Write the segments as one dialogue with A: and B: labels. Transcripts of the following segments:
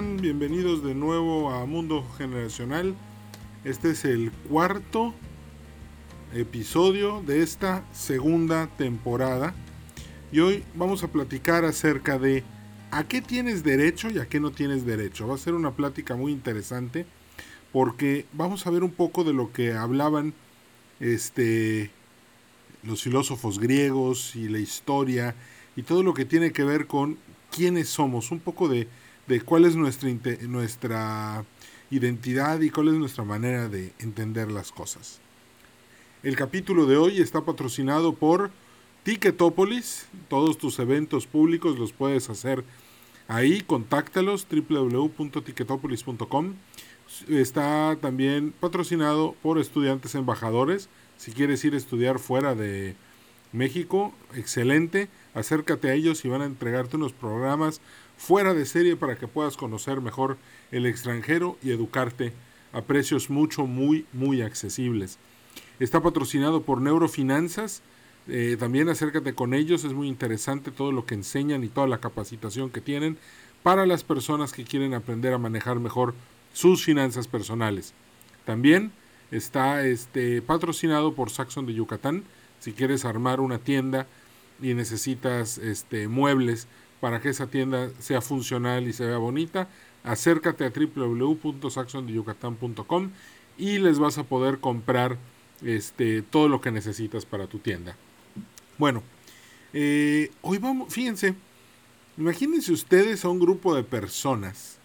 A: Bienvenidos de nuevo a Mundo Generacional. Este es el cuarto episodio de esta segunda temporada. Y hoy vamos a platicar acerca de a qué tienes derecho y a qué no tienes derecho. Va a ser una plática muy interesante porque vamos a ver un poco de lo que hablaban este los filósofos griegos y la historia y todo lo que tiene que ver con quiénes somos, un poco de, de cuál es nuestra, nuestra identidad y cuál es nuestra manera de entender las cosas. El capítulo de hoy está patrocinado por Ticketopolis. Todos tus eventos públicos los puedes hacer ahí. Contáctalos www.ticketopolis.com. Está también patrocinado por estudiantes embajadores. Si quieres ir a estudiar fuera de México, excelente. Acércate a ellos y van a entregarte unos programas fuera de serie para que puedas conocer mejor el extranjero y educarte a precios mucho, muy, muy accesibles. Está patrocinado por Neurofinanzas. Eh, también acércate con ellos, es muy interesante todo lo que enseñan y toda la capacitación que tienen para las personas que quieren aprender a manejar mejor sus finanzas personales. También está este, patrocinado por Saxon de Yucatán. Si quieres armar una tienda y necesitas este, muebles para que esa tienda sea funcional y se vea bonita, acércate a www.saxondeyucatán.com y les vas a poder comprar este, todo lo que necesitas para tu tienda. Bueno, eh, hoy vamos, fíjense, imagínense ustedes a un grupo de personas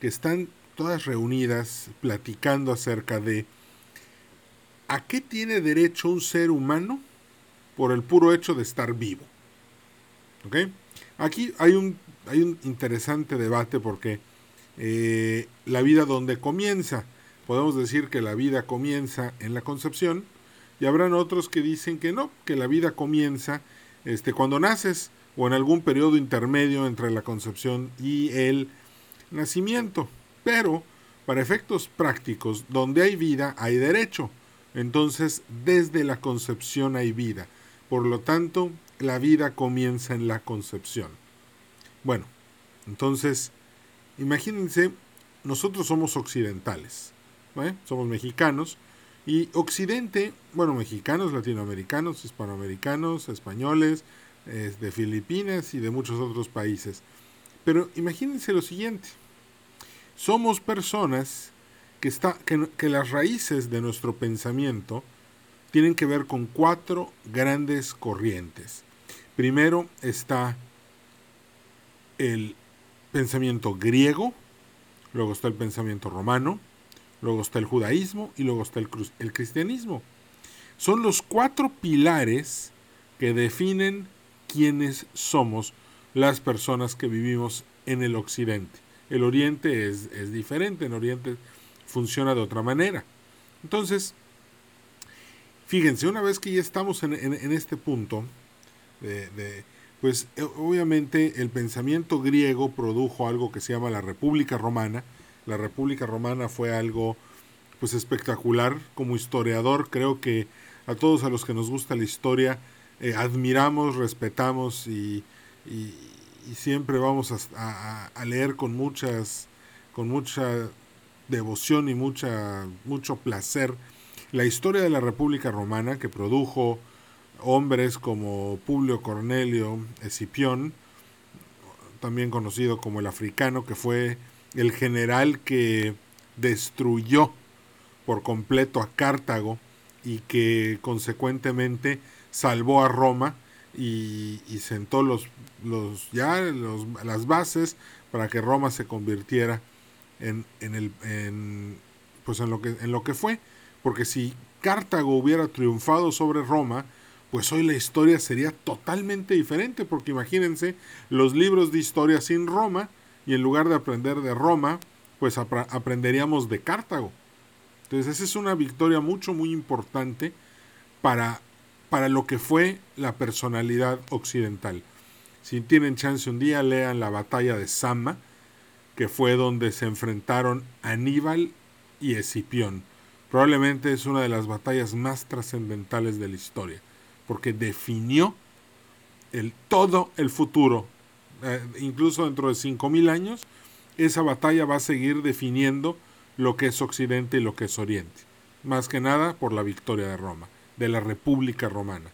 A: que están todas reunidas platicando acerca de a qué tiene derecho un ser humano por el puro hecho de estar vivo. ¿Ok? Aquí hay un, hay un interesante debate porque eh, la vida donde comienza, podemos decir que la vida comienza en la concepción y habrán otros que dicen que no, que la vida comienza este, cuando naces o en algún periodo intermedio entre la concepción y el nacimiento. Pero, para efectos prácticos, donde hay vida hay derecho. Entonces, desde la concepción hay vida. Por lo tanto, la vida comienza en la concepción. Bueno, entonces, imagínense, nosotros somos occidentales, somos mexicanos, y Occidente, bueno, mexicanos, latinoamericanos, hispanoamericanos, españoles, de Filipinas y de muchos otros países. Pero imagínense lo siguiente, somos personas que, está, que las raíces de nuestro pensamiento tienen que ver con cuatro grandes corrientes. Primero está el pensamiento griego, luego está el pensamiento romano, luego está el judaísmo y luego está el, el cristianismo. Son los cuatro pilares que definen quiénes somos las personas que vivimos en el occidente. El oriente es, es diferente, en oriente funciona de otra manera. Entonces, fíjense, una vez que ya estamos en, en este punto, de, pues eh, obviamente el pensamiento griego produjo algo que se llama la República Romana. La República Romana fue algo pues espectacular. Como historiador creo que a todos a los que nos gusta la historia eh, admiramos, respetamos y, y, siempre vamos a, a, leer con muchas con mucha devoción y mucha mucho placer la historia de la República Romana que produjo hombres como Publio Cornelio Escipión, también conocido como el africano, que fue el general que destruyó por completo a Cartago y que consecuentemente salvó a Roma y, sentó los, los ya los, las bases para que Roma se convirtiera en, en el en, pues en lo que en lo que fue. Porque si Cartago hubiera triunfado sobre Roma pues hoy la historia sería totalmente diferente, porque imagínense los libros de historia sin Roma, y en lugar de aprender de Roma, pues aprenderíamos de Cartago. Entonces esa es una victoria mucho, muy importante para, para lo que fue la personalidad occidental. Si tienen chance un día, lean la batalla de Sama, que fue donde se enfrentaron Aníbal y Escipión. Probablemente es una de las batallas más trascendentales de la historia porque definió el, todo el futuro. Eh, incluso dentro de 5.000 años, esa batalla va a seguir definiendo lo que es Occidente y lo que es Oriente. Más que nada por la victoria de Roma, de la República Romana.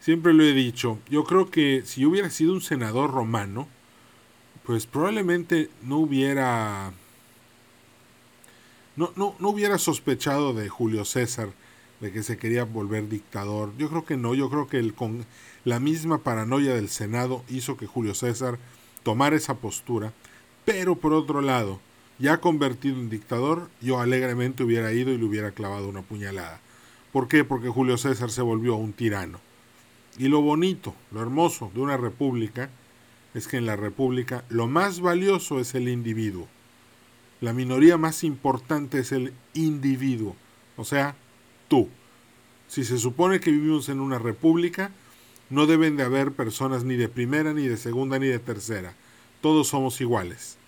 A: Siempre lo he dicho, yo creo que si yo hubiera sido un senador romano, pues probablemente no hubiera no, no, no hubiera sospechado de Julio César de que se quería volver dictador. Yo creo que no, yo creo que el, con la misma paranoia del Senado hizo que Julio César tomara esa postura, pero por otro lado, ya convertido en dictador, yo alegremente hubiera ido y le hubiera clavado una puñalada. ¿Por qué? Porque Julio César se volvió un tirano. Y lo bonito, lo hermoso de una república es que en la república lo más valioso es el individuo. La minoría más importante es el individuo, o sea, tú. Si se supone que vivimos en una república, no deben de haber personas ni de primera, ni de segunda, ni de tercera. Todos somos iguales.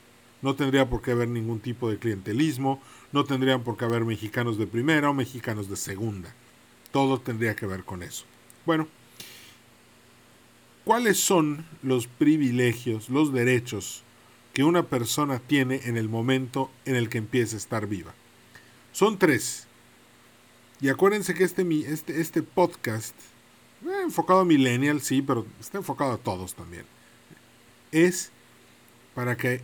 A: No tendría por qué haber ningún tipo de clientelismo, no tendrían por qué haber mexicanos de primera o mexicanos de segunda. Todo tendría que ver con eso. Bueno, ¿Cuáles son los privilegios, los derechos que una persona tiene en el momento en el que empieza a estar viva? Son tres. Y acuérdense que este, este, este podcast, eh, enfocado a millennial, sí, pero está enfocado a todos también. Es para que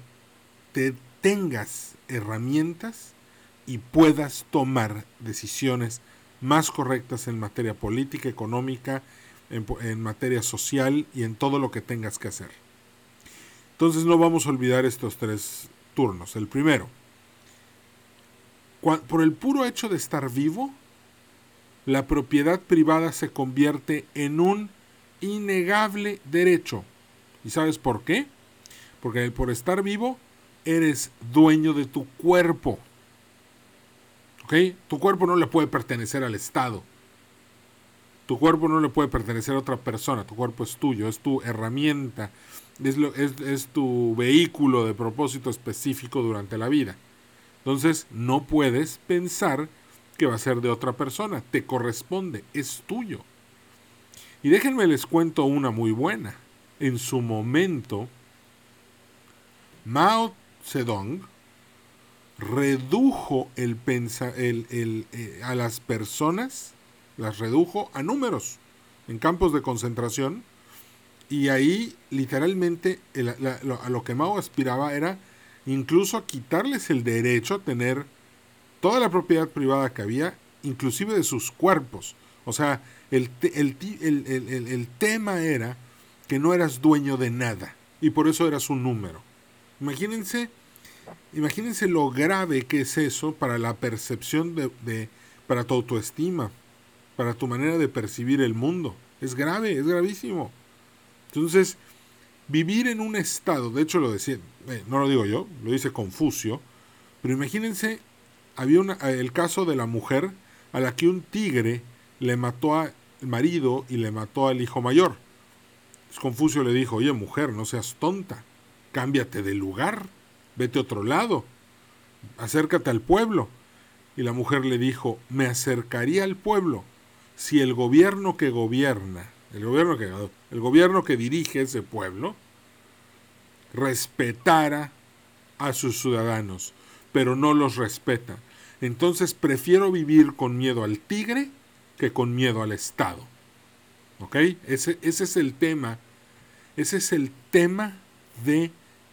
A: te tengas herramientas y puedas tomar decisiones más correctas en materia política, económica, en, materia social y en todo lo que tengas que hacer. Entonces no vamos a olvidar estos tres turnos. El primero, por el puro hecho de estar vivo, la propiedad privada se convierte en un innegable derecho. ¿Y sabes por qué? Porque por estar vivo eres dueño de tu cuerpo. ¿Ok? Tu cuerpo no le puede pertenecer al Estado. Tu cuerpo no le puede pertenecer a otra persona, tu cuerpo es tuyo, es tu herramienta, es, es, tu vehículo de propósito específico durante la vida. Entonces no puedes pensar que va a ser de otra persona, te corresponde, es tuyo. Y déjenme les cuento una muy buena. En su momento, Mao Zedong redujo el, el, el eh, a las personas las redujo a números en campos de concentración y ahí literalmente a lo que Mao aspiraba era incluso quitarles el derecho a tener toda la propiedad privada que había, inclusive de sus cuerpos. O sea, el, el, el, el, tema era que no eras dueño de nada y por eso eras un número. Imagínense, imagínense lo grave que es eso para la percepción de, de para tu autoestima, para tu manera de percibir el mundo. Es grave, es gravísimo. Entonces, vivir en un estado, de hecho lo decía, eh, no lo digo yo, lo dice Confucio, pero imagínense, había una, el caso de la mujer a la que un tigre le mató al marido y le mató al hijo mayor. Confucio le dijo, oye mujer, no seas tonta, cámbiate de lugar, vete a otro lado, acércate al pueblo. Y la mujer le dijo, me acercaría al pueblo si el gobierno que gobierna, el gobierno que, el gobierno que dirige ese pueblo, respetara a sus ciudadanos, pero no los respeta. Entonces prefiero vivir con miedo al tigre que con miedo al Estado. ¿Ok? Ese, ese es el tema. Ese es el tema de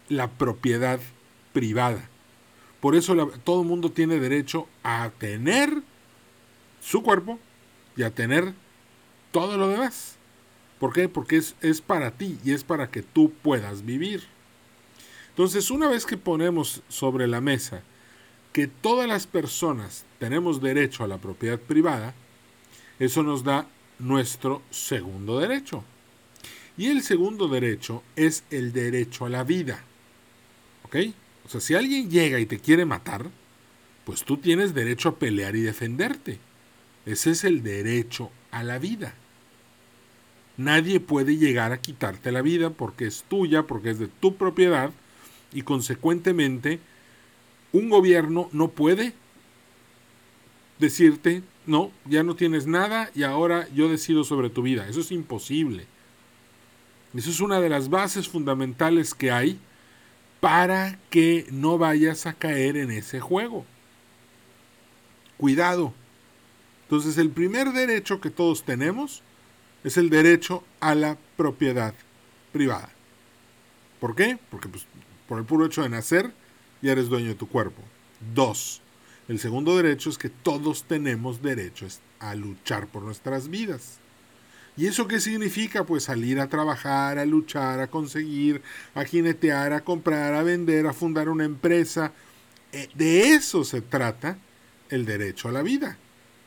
A: la propiedad privada. Por eso todo el mundo tiene derecho a tener su cuerpo, y a tener todo lo demás. ¿Por qué? Porque es, es para ti y es para que tú puedas vivir. Entonces, una vez que ponemos sobre la mesa que todas las personas tenemos derecho a la propiedad privada, eso nos da nuestro segundo derecho. Y el segundo derecho es el derecho a la vida. ¿Ok? O sea, si alguien llega y te quiere matar, pues tú tienes derecho a pelear y defenderte. Ese es el derecho a la vida. Nadie puede llegar a quitarte la vida porque es tuya, porque es de tu propiedad y consecuentemente un gobierno no puede decirte, no, ya no tienes nada y ahora yo decido sobre tu vida. Eso es imposible. Eso es una de las bases fundamentales que hay para que no vayas a caer en ese juego. Cuidado. Entonces el primer derecho que todos tenemos es el derecho a la propiedad privada. ¿Por qué? Porque pues, por el puro hecho de nacer ya eres dueño de tu cuerpo. Dos, el segundo derecho es que todos tenemos derecho a luchar por nuestras vidas. ¿Y eso qué significa? Pues salir a trabajar, a luchar, a conseguir, a jinetear, a comprar, a vender, a fundar una empresa. Eh, de eso se trata el derecho a la vida.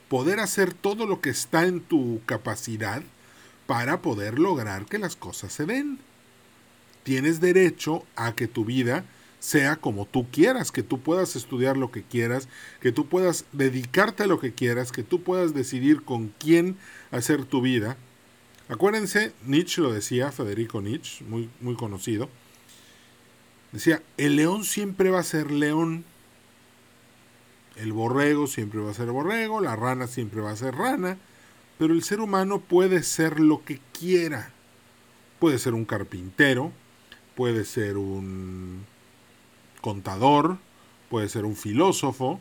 A: Poder hacer todo lo que está en tu capacidad para poder lograr que las cosas se den. Tienes derecho a que tu vida sea como tú quieras, que tú puedas estudiar lo que quieras, que tú puedas dedicarte a lo que quieras, que tú puedas decidir con quién hacer tu vida. Acuérdense, Nietzsche lo decía, Federico Nietzsche, muy, muy conocido, decía, el león siempre va a ser león, el borrego siempre va a ser borrego, la rana siempre va a ser rana, pero el ser humano puede ser lo que quiera. Puede ser un carpintero, puede ser un contador, puede ser un filósofo.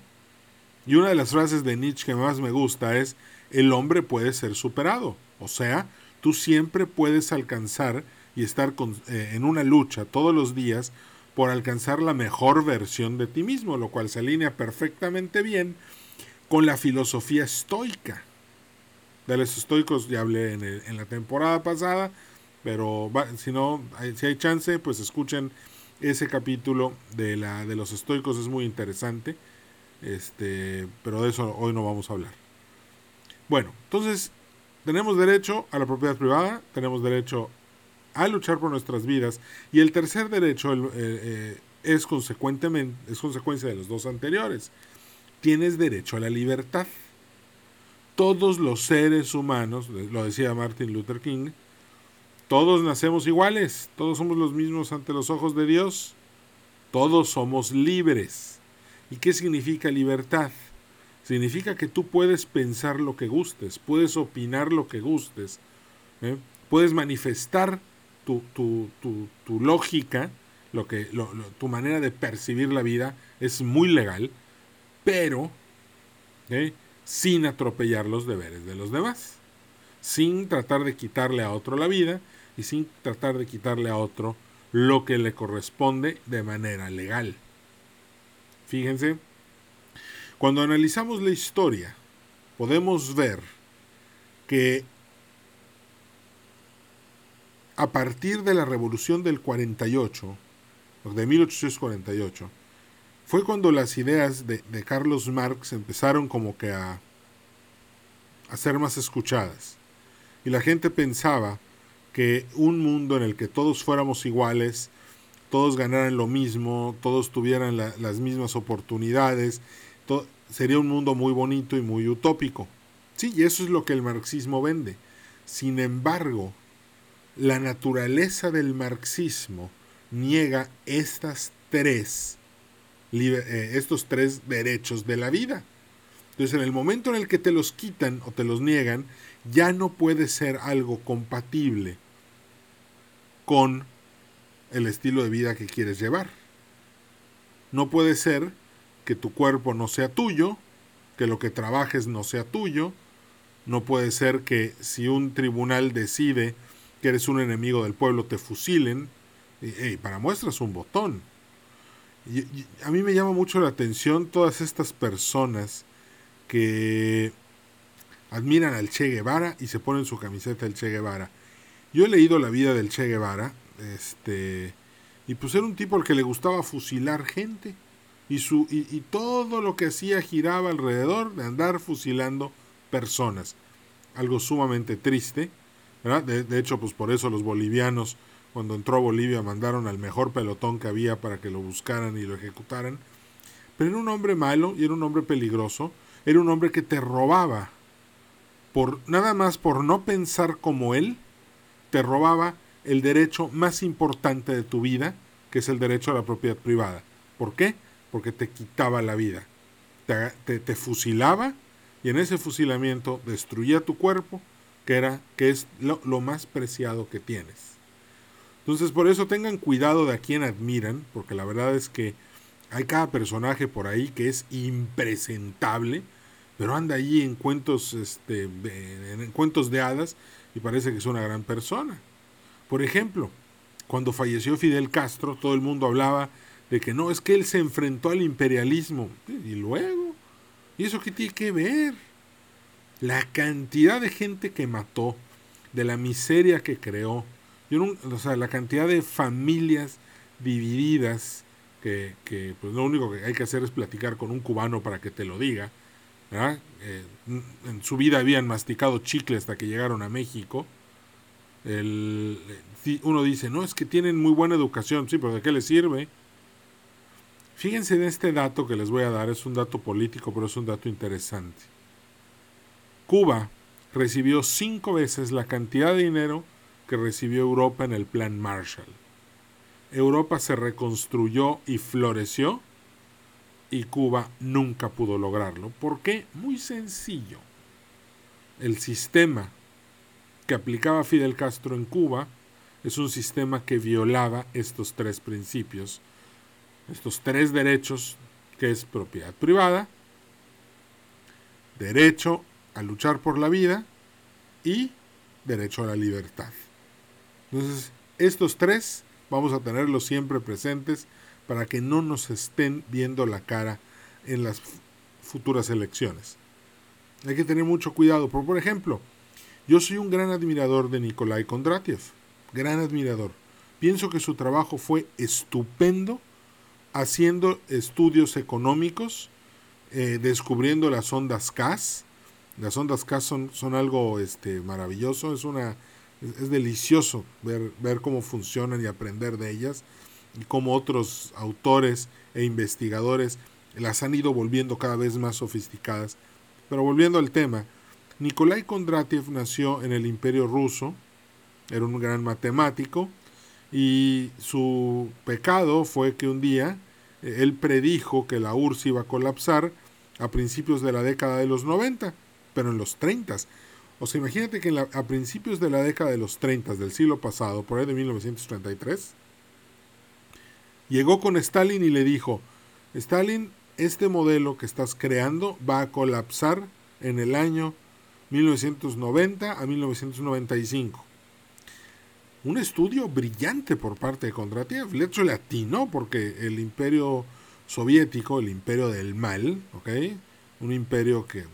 A: Y una de las frases de Nietzsche que más me gusta es, el hombre puede ser superado. O sea, tú siempre puedes alcanzar y estar eh, en una lucha todos los días por alcanzar la mejor versión de ti mismo, lo cual se alinea perfectamente bien con la filosofía estoica. De los estoicos ya hablé en, la temporada pasada, pero si no, si hay chance, pues escuchen ese capítulo de, la, de los estoicos, es muy interesante, este, pero de eso hoy no vamos a hablar. Bueno, entonces tenemos derecho a la propiedad privada, tenemos derecho a luchar por nuestras vidas y el tercer derecho eh, eh, es, consecuentemente, es consecuencia de los dos anteriores. Tienes derecho a la libertad. Todos los seres humanos, lo decía Martin Luther King, todos nacemos iguales, todos somos los mismos ante los ojos de Dios, todos somos libres. ¿Y qué significa libertad? Significa que tú puedes pensar lo que gustes, puedes opinar lo que gustes, ¿eh? puedes manifestar tu, lógica, lo que, tu manera de percibir la vida es muy legal, pero ¿eh? sin atropellar los deberes de los demás, sin tratar de quitarle a otro la vida y sin tratar de quitarle a otro lo que le corresponde de manera legal. Fíjense, cuando analizamos la historia, podemos ver que a partir de la revolución del 48, de 1848, fue cuando las ideas de, Carlos Marx empezaron como que a, a ser más escuchadas. Y la gente pensaba que un mundo en el que todos fuéramos iguales, todos ganaran lo mismo, todos tuvieran las mismas oportunidades, sería un mundo muy bonito y muy utópico. Sí, y eso es lo que el marxismo vende. Sin embargo, la naturaleza del marxismo niega estas tres, eh, estos tres derechos de la vida. Entonces, en el momento en el que te los quitan o te los niegan, ya no puede ser algo compatible con el estilo de vida que quieres llevar. No puede ser que tu cuerpo no sea tuyo, que lo que trabajes no sea tuyo, no puede ser que si un tribunal decide que eres un enemigo del pueblo te fusilen, y, para muestras un botón. a mí me llama mucho la atención todas estas personas que admiran al Che Guevara y se ponen su camiseta del Che Guevara. Yo he leído la vida del Che Guevara, este, y pues era un tipo al que le gustaba fusilar gente. Y, su, y, todo lo que hacía giraba alrededor de andar fusilando personas. Algo sumamente triste. De, de, hecho, pues por eso los bolivianos, cuando entró a Bolivia, mandaron al mejor pelotón que había para que lo buscaran y lo ejecutaran. Pero era un hombre malo y era un hombre peligroso. Era un hombre que te robaba. Por, nada más por no pensar como él, te robaba el derecho más importante de tu vida, que es el derecho a la propiedad privada. ¿Por qué? Porque te quitaba la vida. Te, te, fusilaba y en ese fusilamiento destruía tu cuerpo, que, era, que es lo, más preciado que tienes. Entonces por eso tengan cuidado de a quién admiran, porque la verdad es que hay cada personaje por ahí que es impresentable, pero anda allí en cuentos, este, en cuentos de hadas y parece que es una gran persona. Por ejemplo, cuando falleció Fidel Castro, todo el mundo hablaba de que no, es que él se enfrentó al imperialismo. Y luego, ¿y eso qué tiene que ver? La cantidad de gente que mató, de la miseria que creó, o sea, la cantidad de familias divididas, que, que, pues lo único que hay que hacer es platicar con un cubano para que te lo diga. Eh, en su vida habían masticado chicle hasta que llegaron a México. El, uno dice, no, es que tienen muy buena educación, sí, pero ¿de qué les sirve? Fíjense en este dato que les voy a dar, es un dato político, pero es un dato interesante. Cuba recibió cinco veces la cantidad de dinero que recibió Europa en el Plan Marshall. Europa se reconstruyó y floreció y Cuba nunca pudo lograrlo. ¿Por qué? Muy sencillo. El sistema que aplicaba Fidel Castro en Cuba es un sistema que violaba estos tres principios, estos tres derechos que es propiedad privada, derecho a luchar por la vida y derecho a la libertad. Entonces, estos tres vamos a tenerlos siempre presentes para que no nos estén viendo la cara en las futuras elecciones. Hay que tener mucho cuidado. Por, por ejemplo, yo soy un gran admirador de Nikolai Kondratiev, gran admirador. Pienso que su trabajo fue estupendo haciendo estudios económicos, eh, descubriendo las ondas CAS. Las ondas CAS son, son algo este, maravilloso, es, una, es, delicioso ver, ver cómo funcionan y aprender de ellas y cómo otros autores e investigadores las han ido volviendo cada vez más sofisticadas. Pero volviendo al tema, Nikolai Kondratiev nació en el Imperio Ruso, era un gran matemático, y su pecado fue que un día eh, él predijo que la URSS iba a colapsar a principios de la década de los 90, pero en los 30. O sea, imagínate que a principios de la década de los 30 del siglo pasado, por ahí de 1933, llegó con Stalin y le dijo, Stalin, este modelo que estás creando va a colapsar en el año 1990 a 1995. Un estudio brillante por parte de Kondratiev. De hecho, le atinó porque el imperio soviético, el imperio del mal, un imperio que,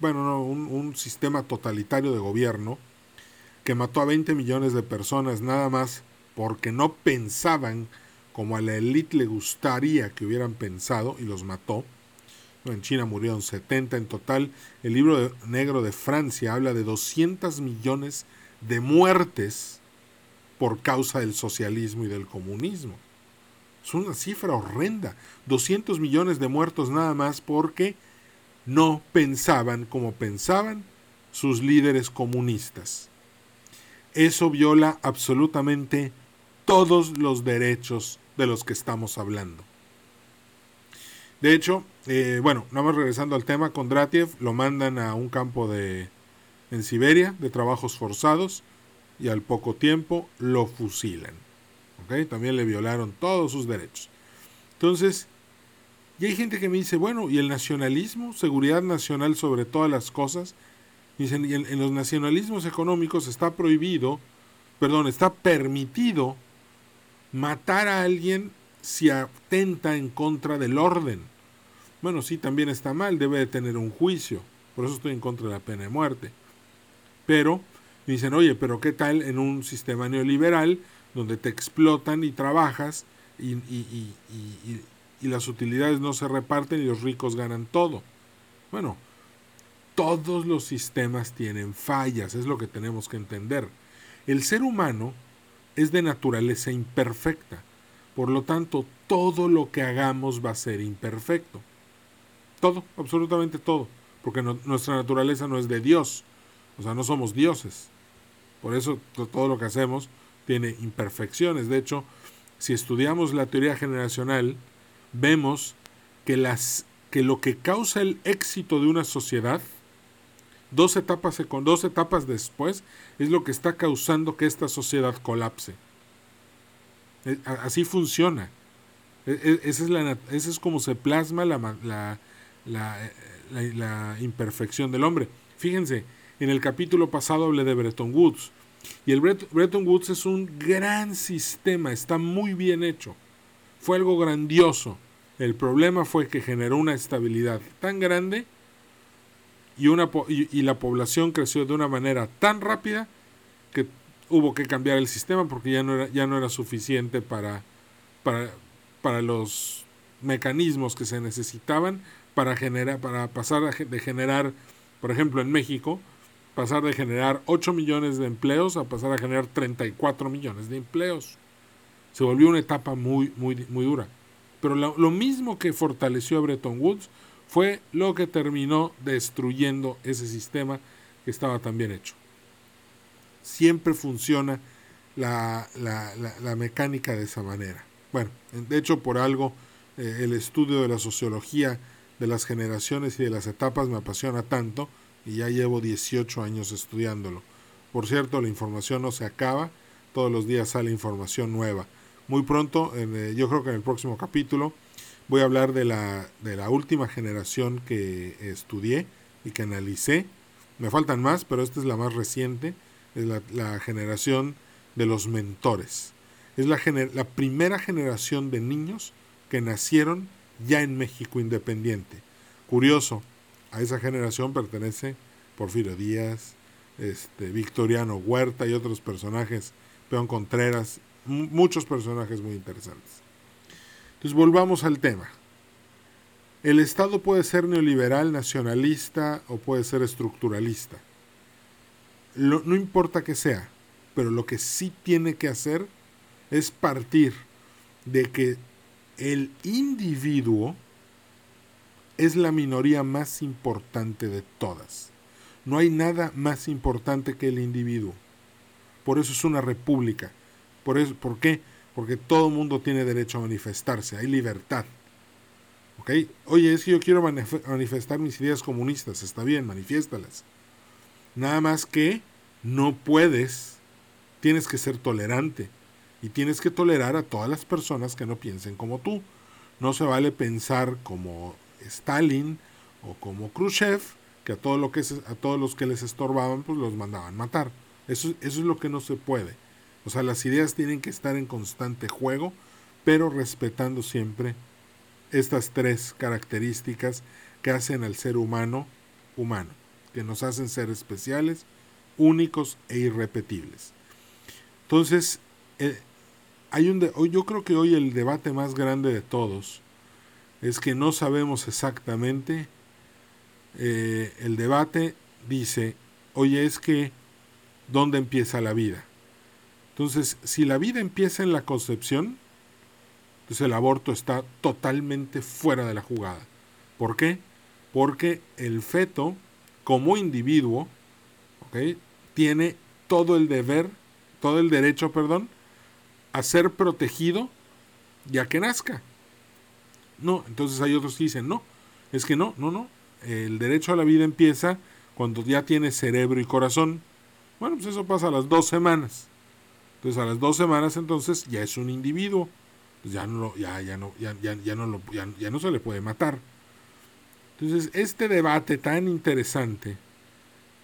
A: bueno, no, un, un sistema totalitario de gobierno que mató a 20 millones de personas nada más porque no pensaban como a la élite le gustaría que hubieran pensado y los mató en China murieron 70 en total. El libro negro de Francia habla de 200 millones de muertes por causa del socialismo y del comunismo. Es una cifra horrenda. 200 millones de muertos nada más porque no pensaban como pensaban sus líderes comunistas. Eso viola absolutamente todos los derechos de los que estamos hablando. De hecho, eh, bueno, nada más regresando al tema, Kondratiev lo mandan a un campo de en Siberia de trabajos forzados y al poco tiempo lo fusilan. También le violaron todos sus derechos. Entonces, y hay gente que me dice, bueno, ¿y el nacionalismo? Seguridad nacional sobre todas las cosas. Dicen, y en los nacionalismos económicos está prohibido, perdón, está permitido matar a alguien si atenta en contra del orden. Bueno, sí, también está mal, debe de tener un juicio. Por eso estoy en contra de la pena de muerte. Pero dicen, oye, pero ¿qué tal en un sistema neoliberal donde te explotan y trabajas y, y, y, y las utilidades no se reparten y los ricos ganan todo? Bueno, todos los sistemas tienen fallas, es lo que tenemos que entender. El ser humano es de naturaleza imperfecta. Por lo tanto, todo lo que hagamos va a ser imperfecto. Todo, absolutamente todo. Porque nuestra naturaleza no es de Dios. O sea, no somos dioses. Por eso todo lo que hacemos tiene imperfecciones. De hecho, si estudiamos la teoría generacional, vemos que, las, que lo que causa el éxito de una sociedad, dos etapas, dos etapas después, es lo que está causando que esta sociedad colapse. E, así funciona. E, e, esa es, la, esa es como se plasma la, la, la, la, imperfección del hombre. Fíjense, en el capítulo pasado hablé de Bretton Woods. Y el Bretton Woods es un gran sistema, está muy bien hecho. Fue algo grandioso. El problema fue que generó una estabilidad tan grande y, una, y, la población creció de una manera tan rápida que hubo que cambiar el sistema porque ya no era, ya no era suficiente para, para, para los mecanismos que se necesitaban para, generar, para pasar de generar, por ejemplo, en México, pasar de generar 8 millones de empleos a pasar a generar 34 millones de empleos. Se volvió una etapa muy, muy, muy dura. Pero lo, lo mismo que fortaleció a Bretton Woods fue lo que terminó destruyendo ese sistema que estaba tan bien hecho. Siempre funciona la, la, mecánica de esa manera. Bueno, de hecho por algo eh, el estudio de la sociología de las generaciones y de las etapas me apasiona tanto y ya llevo 18 años estudiándolo. Por cierto, la información no se acaba, todos los días sale información nueva. Muy pronto, eh, yo creo que en el próximo capítulo, voy a hablar de la, de la última generación que estudié y que analicé. Me faltan más, pero esta es la más reciente, es la, generación de los mentores. Es la, la primera generación de niños que nacieron ya en México independiente. Curioso, a esa generación pertenece Porfirio Díaz, este, Victoriano Huerta y otros personajes, Peón Contreras, muchos personajes muy interesantes. Entonces volvamos al tema. El Estado puede ser neoliberal, nacionalista o puede ser estructuralista. no importa que sea, pero lo que sí tiene que hacer es partir de que el individuo es la minoría más importante de todas. No hay nada más importante que el individuo. Por eso es una república. Por, eso, ¿Por qué? Porque todo mundo tiene derecho a manifestarse, hay libertad. ¿Ok? Oye, es que yo quiero manifestar mis ideas comunistas, está bien, manifiéstalas. Nada más que no puedes, tienes que ser tolerante y tienes que tolerar a todas las personas que no piensen como tú. No se vale pensar como Stalin o como Khrushchev, que a, todo lo que a todos los que les estorbaban, pues los mandaban matar. Eso, eso es lo que no se puede. O sea, las ideas tienen que estar en constante juego, pero respetando siempre estas tres características que hacen al ser humano humano, que nos hacen ser especiales, únicos e irrepetibles. Entonces, eh, hay un yo creo que hoy el debate más grande de todos es que no sabemos exactamente, eh, el debate dice, oye, es que, ¿dónde empieza la vida? Entonces, si la vida empieza en la concepción, entonces el aborto está totalmente fuera de la jugada. ¿Por qué? Porque el feto, como individuo, tiene todo el deber, todo el derecho, perdón, a ser protegido ya que nazca. No, entonces hay otros que dicen, no, es que no, no, no. El derecho a la vida empieza cuando ya tiene cerebro y corazón. Bueno, pues eso pasa a las dos semanas. Entonces a las dos semanas entonces ya es un individuo. Pues ya no, ya, ya, no, ya, ya, ya no se le puede matar. Entonces este debate tan interesante,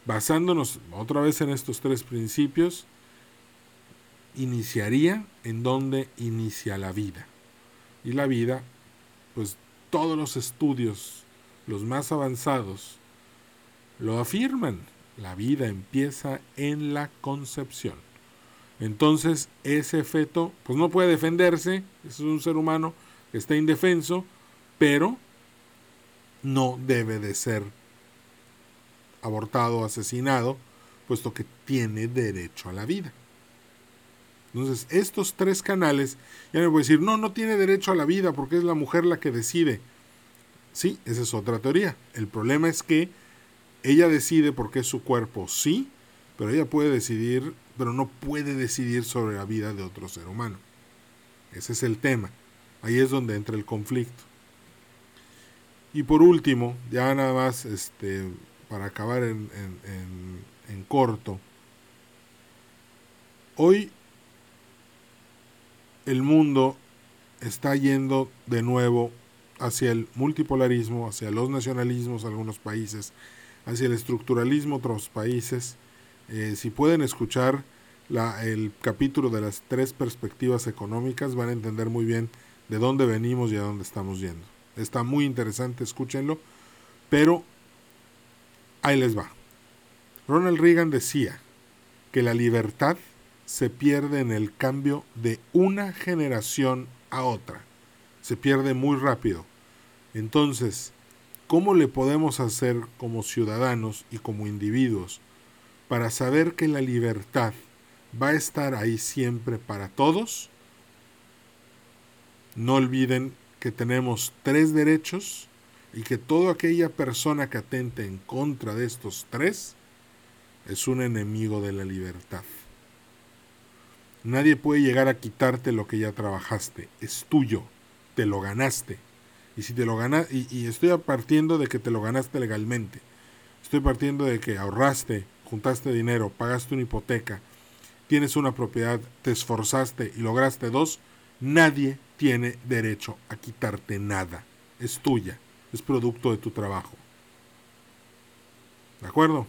A: basándonos otra vez en estos tres principios, iniciaría en donde inicia la vida. Y la vida, pues todos los estudios, los más avanzados, lo afirman. La vida empieza en la concepción. Entonces ese feto pues no puede defenderse, es un ser humano que está indefenso, pero no debe de ser abortado o asesinado, puesto que tiene derecho a la vida. Entonces, estos tres canales, ya me voy a decir, no, no tiene derecho a la vida porque es la mujer la que decide. Sí, esa es otra teoría. El problema es que ella decide porque es su cuerpo, sí, pero ella puede decidir pero no puede decidir sobre la vida de otro ser humano. Ese es el tema. Ahí es donde entra el conflicto. Y por último, ya nada más este, para acabar en, en corto, hoy el mundo está yendo de nuevo hacia el multipolarismo, hacia los nacionalismos algunos países, hacia el estructuralismo otros países. Eh, si pueden escuchar el capítulo de las tres perspectivas económicas, van a entender muy bien de dónde venimos y a dónde estamos yendo. Está muy interesante, escúchenlo, pero ahí les va. Ronald Reagan decía que la libertad se pierde en el cambio de una generación a otra. Se pierde muy rápido. Entonces, ¿cómo le podemos hacer como ciudadanos y como individuos para saber que la libertad va a estar ahí siempre para todos? No olviden que tenemos tres derechos y que toda aquella persona que atente en contra de estos tres es un enemigo de la libertad. Nadie puede llegar a quitarte lo que ya trabajaste, es tuyo, te lo ganaste. Y si te lo ganas, y, estoy partiendo de que te lo ganaste legalmente. Estoy partiendo de que ahorraste, juntaste dinero, pagaste una hipoteca, tienes una propiedad, te esforzaste y lograste dos, nadie tiene derecho a quitarte nada. Es tuya, es producto de tu trabajo. ¿De acuerdo?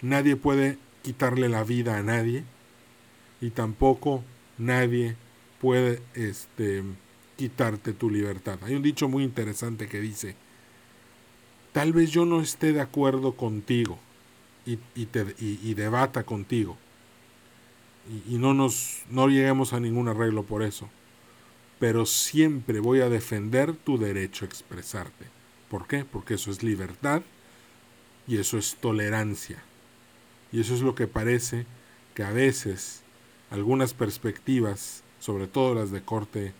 A: Nadie puede quitarle la vida a nadie y tampoco nadie puede este, quitarte tu libertad. Hay un dicho muy interesante que dice, tal vez yo no esté de acuerdo contigo y, te, y, debata contigo y, no, nos, no lleguemos a ningún arreglo por eso, pero siempre voy a defender tu derecho a expresarte. ¿Por qué? Porque eso es libertad y eso es tolerancia. Y eso es lo que parece que a veces algunas perspectivas, sobre todo las de corte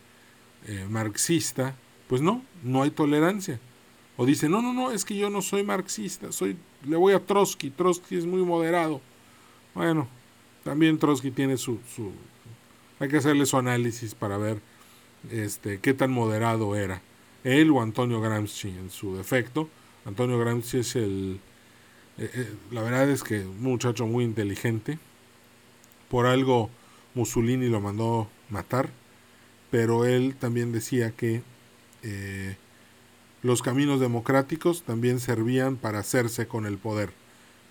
A: eh, marxista, pues no, no hay tolerancia. O dice, no, no, no, es que yo no soy marxista, soy, le voy a Trotsky, Trotsky es muy moderado. Bueno, también Trotsky tiene su, su hay que hacerle su análisis para ver este, qué tan moderado era. Él o Antonio Gramsci en su defecto. Antonio Gramsci es el, eh, eh, la verdad es que un muchacho muy inteligente. Por algo Mussolini lo mandó matar, pero él también decía que eh, los caminos democráticos también servían para hacerse con el poder.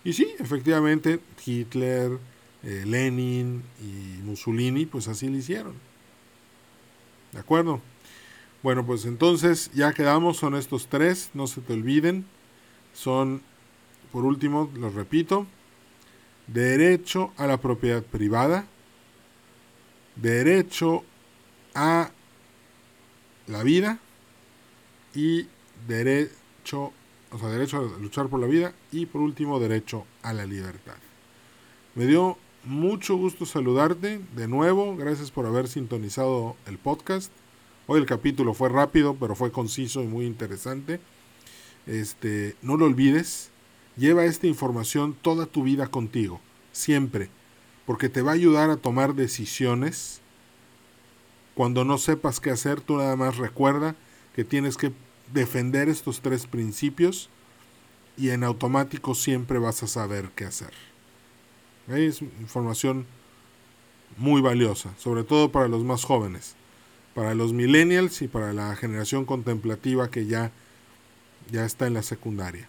A: Y sí, efectivamente, Hitler, Lenin y Mussolini, pues así lo hicieron. ¿De acuerdo? Bueno, pues entonces ya quedamos, son estos tres, no se te olviden. Son por último, lo repito, derecho a la propiedad privada, derecho a la vida y derecho, o sea, derecho a luchar por la vida y por último, derecho a la libertad. Me dio mucho gusto saludarte de nuevo, gracias por haber sintonizado el podcast. Hoy el capítulo fue rápido, pero fue conciso y muy interesante. Este, no lo olvides, Lleva esta información toda tu vida contigo, siempre, porque te va a ayudar a tomar decisiones. Cuando no sepas qué hacer, tú nada más recuerda que tienes que defender estos tres principios y en automático siempre vas a saber qué hacer. Es información muy valiosa, sobre todo para los más jóvenes, para los millennials y para la generación contemplativa que ya, ya está en la secundaria.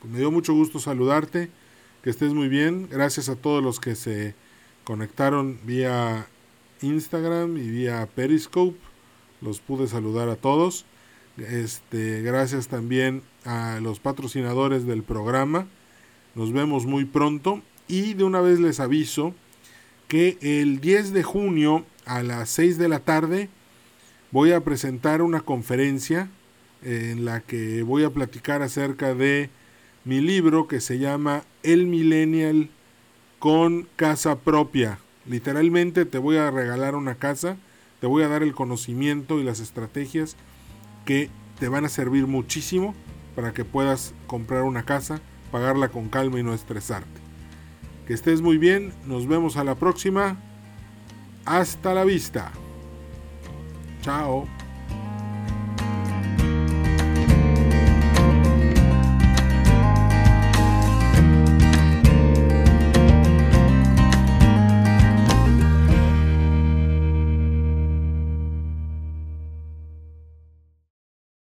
A: Pues me dio mucho gusto saludarte, que estés muy bien. Gracias a todos los que se conectaron vía Instagram y vía Periscope. Los pude saludar a todos. Este, gracias también a los patrocinadores del programa. Nos vemos muy pronto y de una vez les aviso que el 10 de junio a las 6 de la tarde voy a presentar una conferencia en la que voy a platicar acerca de mi libro que se llama El Millennial con casa propia. Literalmente te voy a regalar una casa, te voy a dar el conocimiento y las estrategias que te van a servir muchísimo para que puedas comprar una casa, pagarla con calma y no estresarte. Que estés muy bien, nos vemos a la próxima. Hasta la vista. Chao.